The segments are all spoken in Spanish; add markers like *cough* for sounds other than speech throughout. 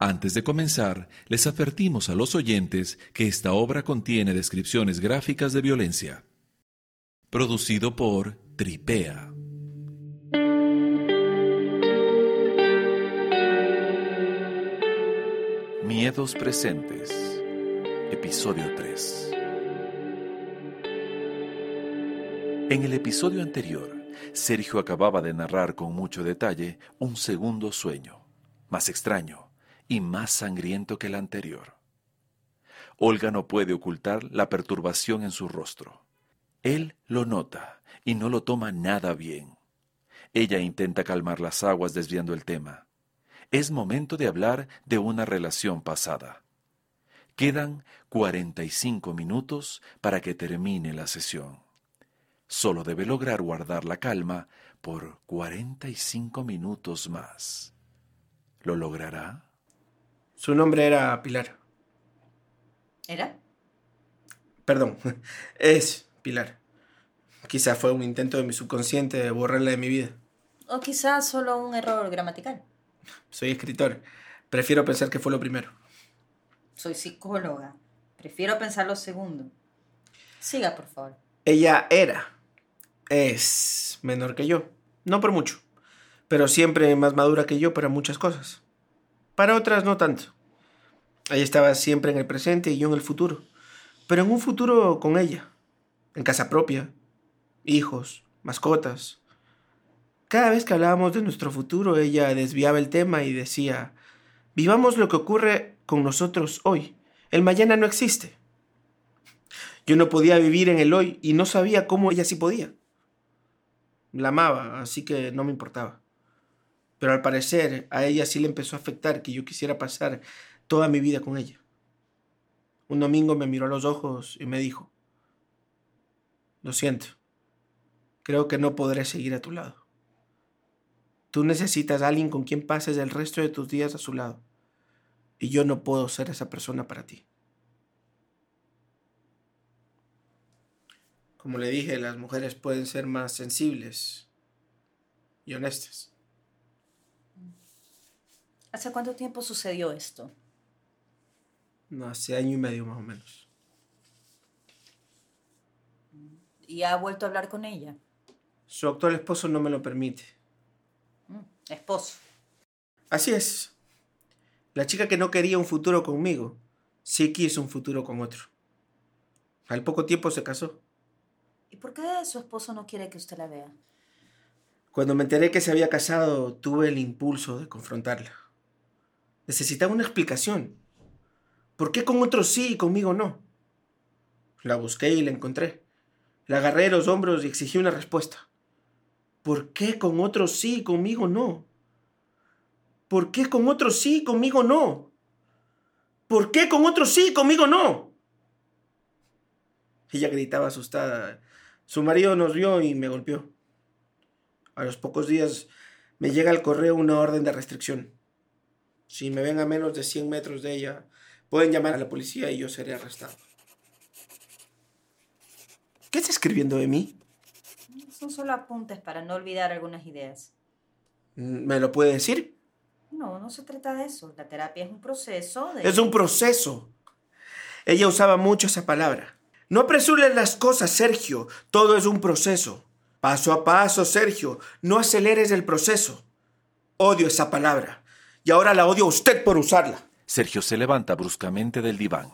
Antes de comenzar, les advertimos a los oyentes que esta obra contiene descripciones gráficas de violencia. Producido por Tripea. Miedos presentes. Episodio 3. En el episodio anterior, Sergio acababa de narrar con mucho detalle un segundo sueño, más extraño y más sangriento que el anterior. Olga no puede ocultar la perturbación en su rostro. Él lo nota y no lo toma nada bien. Ella intenta calmar las aguas desviando el tema. Es momento de hablar de una relación pasada. Quedan 45 minutos para que termine la sesión. Solo debe lograr guardar la calma por 45 minutos más. ¿Lo logrará? Su nombre era Pilar. ¿Era? Perdón, *laughs* es Pilar. Quizá fue un intento de mi subconsciente de borrarla de mi vida. O quizás solo un error gramatical. Soy escritor. Prefiero pensar que fue lo primero. Soy psicóloga. Prefiero pensar lo segundo. Siga, por favor. Ella era. Es menor que yo. No por mucho. Pero siempre más madura que yo para muchas cosas. Para otras no tanto. Ella estaba siempre en el presente y yo en el futuro. Pero en un futuro con ella. En casa propia. Hijos, mascotas. Cada vez que hablábamos de nuestro futuro, ella desviaba el tema y decía, vivamos lo que ocurre con nosotros hoy. El mañana no existe. Yo no podía vivir en el hoy y no sabía cómo ella sí podía. La amaba, así que no me importaba. Pero al parecer a ella sí le empezó a afectar que yo quisiera pasar toda mi vida con ella. Un domingo me miró a los ojos y me dijo, lo siento, creo que no podré seguir a tu lado. Tú necesitas a alguien con quien pases el resto de tus días a su lado, y yo no puedo ser esa persona para ti. Como le dije, las mujeres pueden ser más sensibles y honestas. ¿Hace cuánto tiempo sucedió esto? No, hace año y medio más o menos. ¿Y ha vuelto a hablar con ella? Su actual esposo no me lo permite. Mm, esposo. Así es. La chica que no quería un futuro conmigo, sí quiso un futuro con otro. Al poco tiempo se casó. ¿Y por qué su esposo no quiere que usted la vea? Cuando me enteré que se había casado, tuve el impulso de confrontarla. Necesitaba una explicación. ¿Por qué con otros sí y conmigo no? La busqué y la encontré. La agarré de los hombros y exigí una respuesta. ¿Por qué con otros sí y conmigo no? ¿Por qué con otros sí y conmigo no? ¿Por qué con otros sí y conmigo no? Ella gritaba asustada. Su marido nos vio y me golpeó. A los pocos días me llega al correo una orden de restricción. Si me ven a menos de 100 metros de ella, pueden llamar a la policía y yo seré arrestado. ¿Qué está escribiendo de mí? Son solo apuntes para no olvidar algunas ideas. ¿Me lo puede decir? No, no se trata de eso. La terapia es un proceso de... Es un proceso. Ella usaba mucho esa palabra. No apresures las cosas, Sergio. Todo es un proceso. Paso a paso, Sergio. No aceleres el proceso. Odio esa palabra. Y ahora la odio a usted por usarla. Sergio se levanta bruscamente del diván.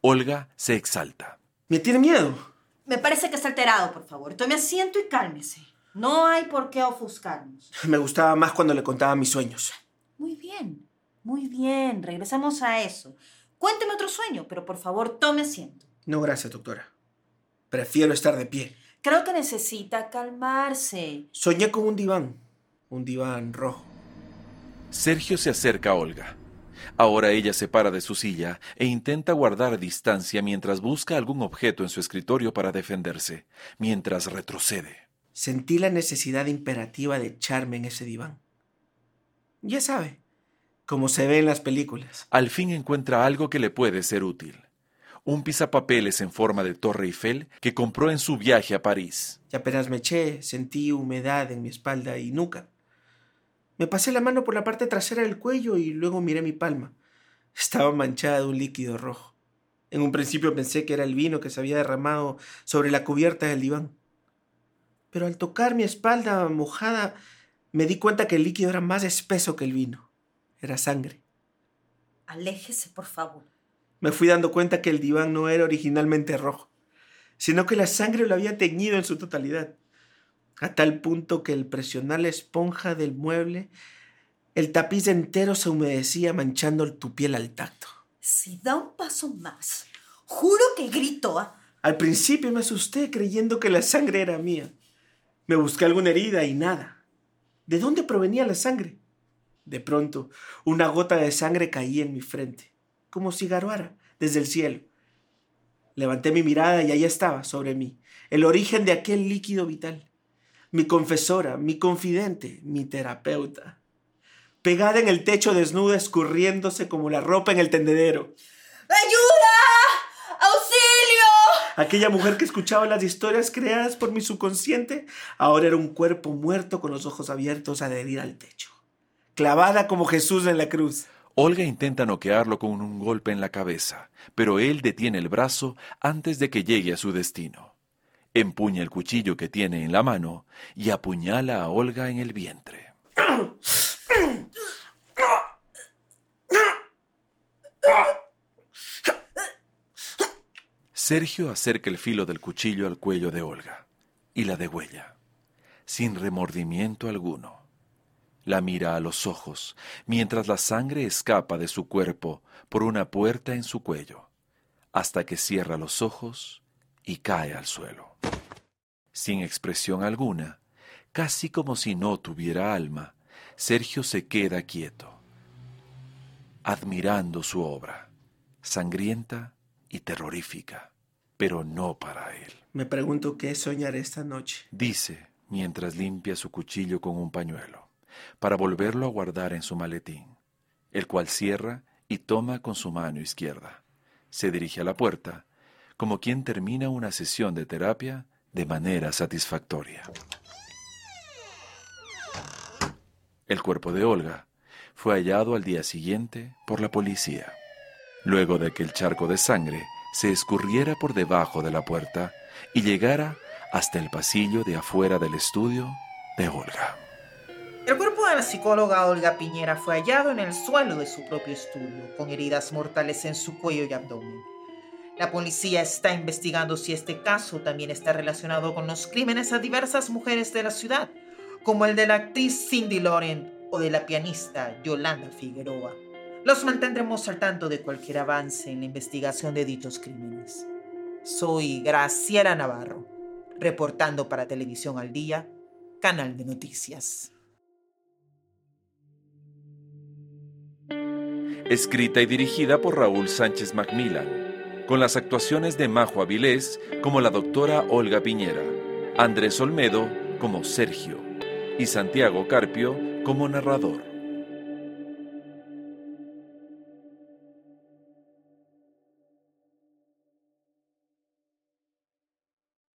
Olga se exalta. ¿Me tiene miedo? Me parece que está alterado, por favor. Tome asiento y cálmese. No hay por qué ofuscarnos. Me gustaba más cuando le contaba mis sueños. Muy bien, muy bien. Regresamos a eso. Cuénteme otro sueño, pero por favor tome asiento. No, gracias, doctora. Prefiero estar de pie. Creo que necesita calmarse. Soñé con un diván. Un diván rojo. Sergio se acerca a Olga. Ahora ella se para de su silla e intenta guardar distancia mientras busca algún objeto en su escritorio para defenderse, mientras retrocede. Sentí la necesidad imperativa de echarme en ese diván. Ya sabe, como se ve en las películas. Al fin encuentra algo que le puede ser útil. Un pisapapeles en forma de Torre Eiffel que compró en su viaje a París. Y apenas me eché, sentí humedad en mi espalda y nuca. Me pasé la mano por la parte trasera del cuello y luego miré mi palma. Estaba manchada de un líquido rojo. En un principio pensé que era el vino que se había derramado sobre la cubierta del diván. Pero al tocar mi espalda mojada, me di cuenta que el líquido era más espeso que el vino. Era sangre. Aléjese, por favor. Me fui dando cuenta que el diván no era originalmente rojo, sino que la sangre lo había teñido en su totalidad, a tal punto que al presionar la esponja del mueble, el tapiz entero se humedecía manchando tu piel al tacto. Si da un paso más, juro que grito. ¿ah? Al principio me asusté creyendo que la sangre era mía. Me busqué alguna herida y nada. ¿De dónde provenía la sangre? De pronto, una gota de sangre caía en mi frente, como si garuara desde el cielo. Levanté mi mirada y allá estaba, sobre mí, el origen de aquel líquido vital. Mi confesora, mi confidente, mi terapeuta pegada en el techo desnuda, escurriéndose como la ropa en el tendedero. ¡Ayuda! ¡Auxilio! Aquella mujer que escuchaba las historias creadas por mi subconsciente, ahora era un cuerpo muerto con los ojos abiertos adherida al techo, clavada como Jesús en la cruz. Olga intenta noquearlo con un golpe en la cabeza, pero él detiene el brazo antes de que llegue a su destino. Empuña el cuchillo que tiene en la mano y apuñala a Olga en el vientre. Sergio acerca el filo del cuchillo al cuello de Olga y la degüella, sin remordimiento alguno. La mira a los ojos mientras la sangre escapa de su cuerpo por una puerta en su cuello, hasta que cierra los ojos y cae al suelo. Sin expresión alguna, casi como si no tuviera alma, Sergio se queda quieto, admirando su obra, sangrienta y terrorífica, pero no para él. Me pregunto qué soñaré esta noche. Dice mientras limpia su cuchillo con un pañuelo, para volverlo a guardar en su maletín, el cual cierra y toma con su mano izquierda. Se dirige a la puerta, como quien termina una sesión de terapia de manera satisfactoria. El cuerpo de Olga fue hallado al día siguiente por la policía, luego de que el charco de sangre se escurriera por debajo de la puerta y llegara hasta el pasillo de afuera del estudio de Olga. El cuerpo de la psicóloga Olga Piñera fue hallado en el suelo de su propio estudio, con heridas mortales en su cuello y abdomen. La policía está investigando si este caso también está relacionado con los crímenes a diversas mujeres de la ciudad, como el de la actriz Cindy Lauren o de la pianista Yolanda Figueroa. Los mantendremos al tanto de cualquier avance en la investigación de dichos crímenes. Soy Graciela Navarro, reportando para Televisión al Día, Canal de Noticias. Escrita y dirigida por Raúl Sánchez Macmillan, con las actuaciones de Majo Avilés como la doctora Olga Piñera, Andrés Olmedo como Sergio, y Santiago Carpio como narrador.